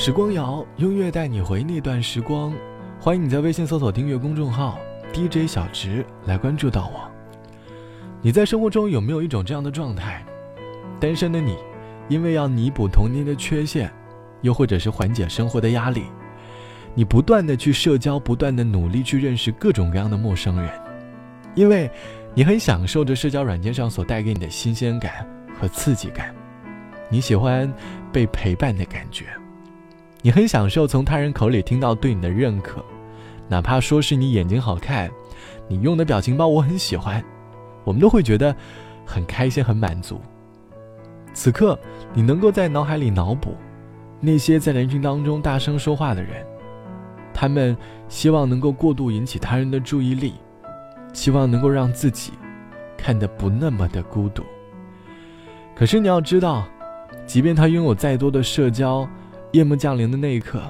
时光谣用乐带你回那段时光，欢迎你在微信搜索订阅公众号 DJ 小直来关注到我。你在生活中有没有一种这样的状态？单身的你，因为要弥补童年的缺陷，又或者是缓解生活的压力，你不断的去社交，不断的努力去认识各种各样的陌生人，因为你很享受着社交软件上所带给你的新鲜感和刺激感，你喜欢被陪伴的感觉。你很享受从他人口里听到对你的认可，哪怕说是你眼睛好看，你用的表情包我很喜欢，我们都会觉得很开心、很满足。此刻，你能够在脑海里脑补那些在人群当中大声说话的人，他们希望能够过度引起他人的注意力，希望能够让自己看得不那么的孤独。可是你要知道，即便他拥有再多的社交，夜幕降临的那一刻，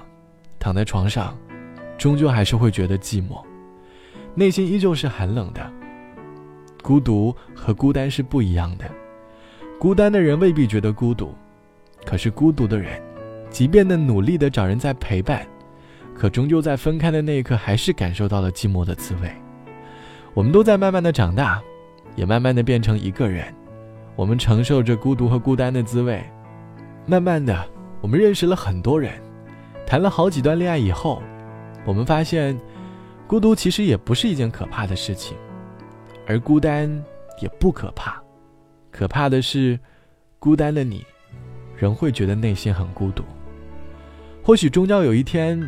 躺在床上，终究还是会觉得寂寞，内心依旧是寒冷的。孤独和孤单是不一样的，孤单的人未必觉得孤独，可是孤独的人，即便的努力的找人在陪伴，可终究在分开的那一刻，还是感受到了寂寞的滋味。我们都在慢慢的长大，也慢慢的变成一个人，我们承受着孤独和孤单的滋味，慢慢的。我们认识了很多人，谈了好几段恋爱以后，我们发现，孤独其实也不是一件可怕的事情，而孤单也不可怕，可怕的是，孤单的你，仍会觉得内心很孤独。或许终将有一天，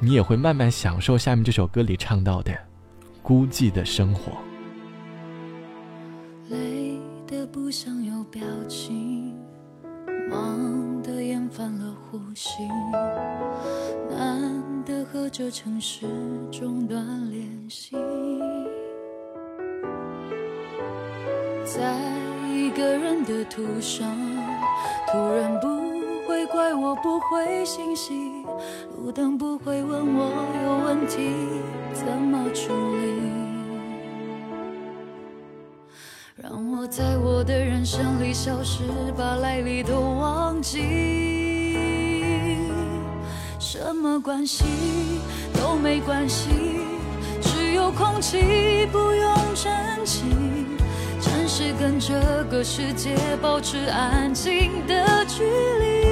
你也会慢慢享受下面这首歌里唱到的孤寂的生活。累的不想有表情，犯了呼吸，难得和这城市中断联系，在一个人的途上，突然不会怪我不回信息，路灯不会问我有问题怎么处理，让我在我的人生里消失，把来历都忘记。什么关系都没关系，只有空气不用珍惜。暂时跟这个世界保持安静的距离。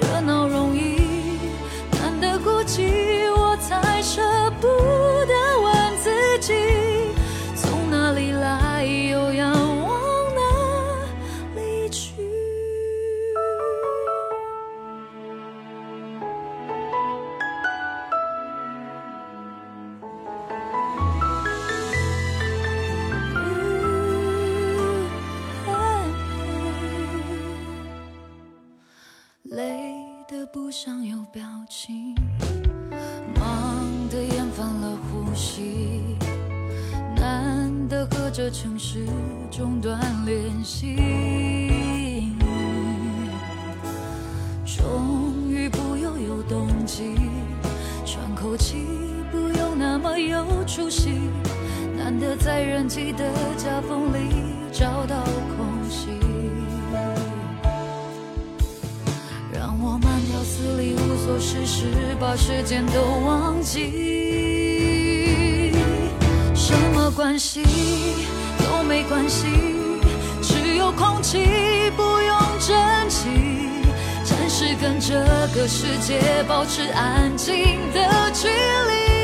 热闹容易，难得孤寂，我才舍不这城市中断联系，终于不又有动机，喘口气不用那么有出息，难得在人挤的夹缝里找到空隙。让我慢条斯理无所事事，把时间都忘记。关系都没关系，只有空气不用珍惜。暂时跟这个世界保持安静的距离。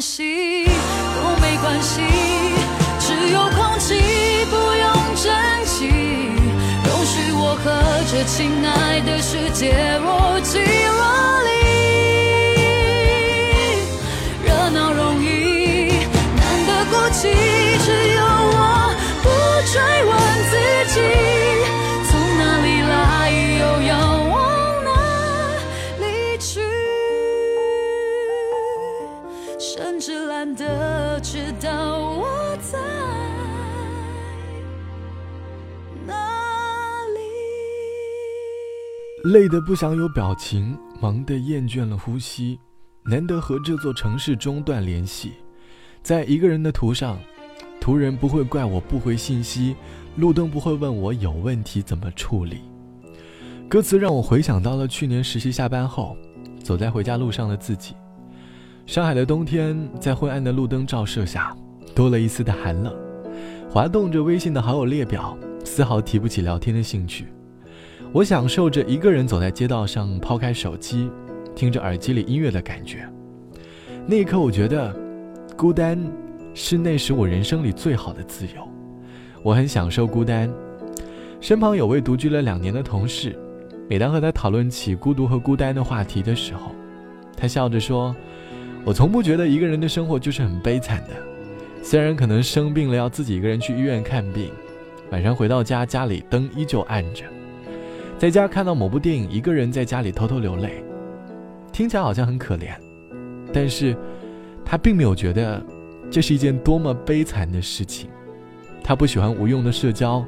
系，都没关系，只有空气不用珍惜，容许我和这亲爱的世界若即若离。累得不想有表情，忙得厌倦了呼吸，难得和这座城市中断联系。在一个人的图上，途人不会怪我不回信息，路灯不会问我有问题怎么处理。歌词让我回想到了去年实习下班后，走在回家路上的自己。上海的冬天，在昏暗的路灯照射下，多了一丝的寒冷。滑动着微信的好友列表，丝毫提不起聊天的兴趣。我享受着一个人走在街道上，抛开手机，听着耳机里音乐的感觉。那一刻，我觉得，孤单，是那时我人生里最好的自由。我很享受孤单，身旁有位独居了两年的同事。每当和他讨论起孤独和孤单的话题的时候，他笑着说：“我从不觉得一个人的生活就是很悲惨的。虽然可能生病了要自己一个人去医院看病，晚上回到家家里灯依旧暗着，在家看到某部电影，一个人在家里偷偷流泪，听起来好像很可怜，但是他并没有觉得这是一件多么悲惨的事情。他不喜欢无用的社交，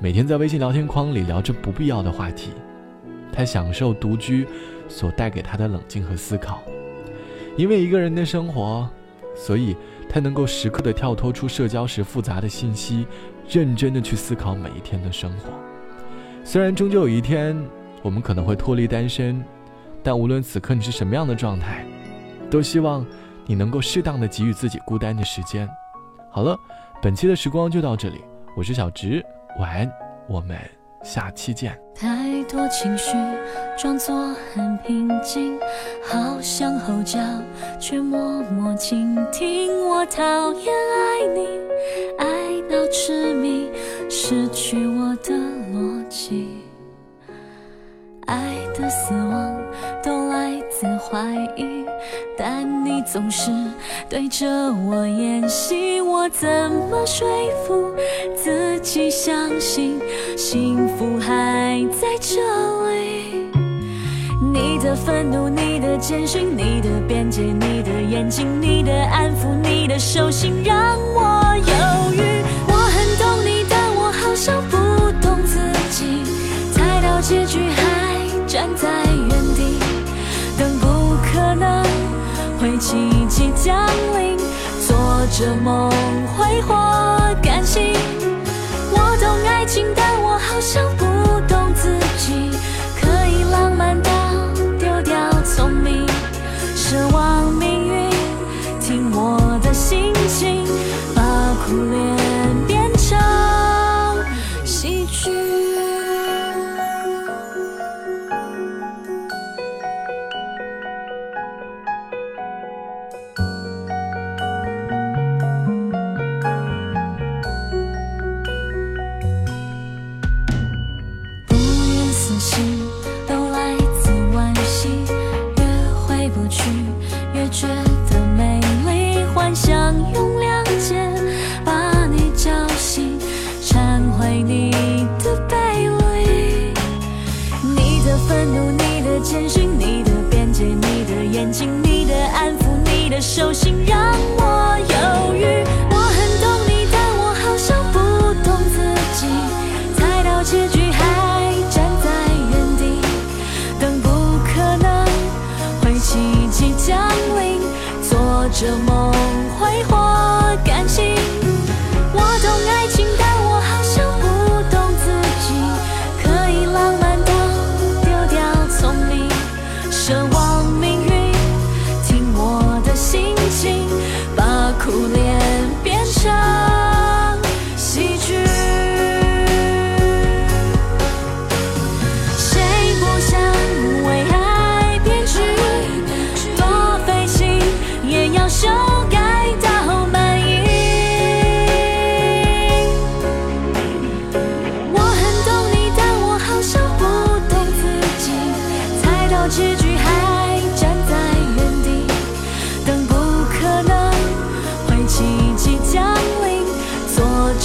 每天在微信聊天框里聊着不必要的话题。”他享受独居所带给他的冷静和思考，因为一个人的生活，所以他能够时刻的跳脱出社交时复杂的信息，认真的去思考每一天的生活。虽然终究有一天我们可能会脱离单身，但无论此刻你是什么样的状态，都希望你能够适当的给予自己孤单的时间。好了，本期的时光就到这里，我是小植，晚安，我们。下期见。太多情绪装作很平静，好想吼叫，却默默倾听。我讨厌爱你，爱到痴迷，失去我的逻辑。爱的死亡都来自怀疑，但你总是对着我演戏，我怎么说服自己相信幸福还在这里？你的愤怒，你的简讯，你的边界，你的眼睛，你的安抚，你的手心，让我有奇迹降临，做着梦挥霍感性。我懂爱情，但我好想奇迹降临，做着梦挥霍感情。我懂爱情，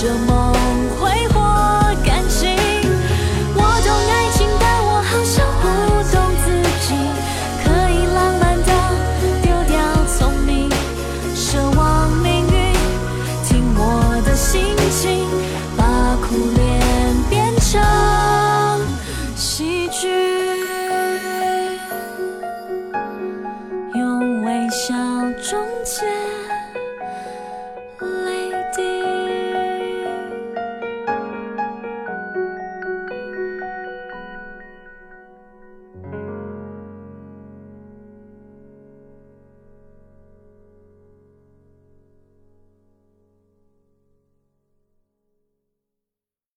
着梦。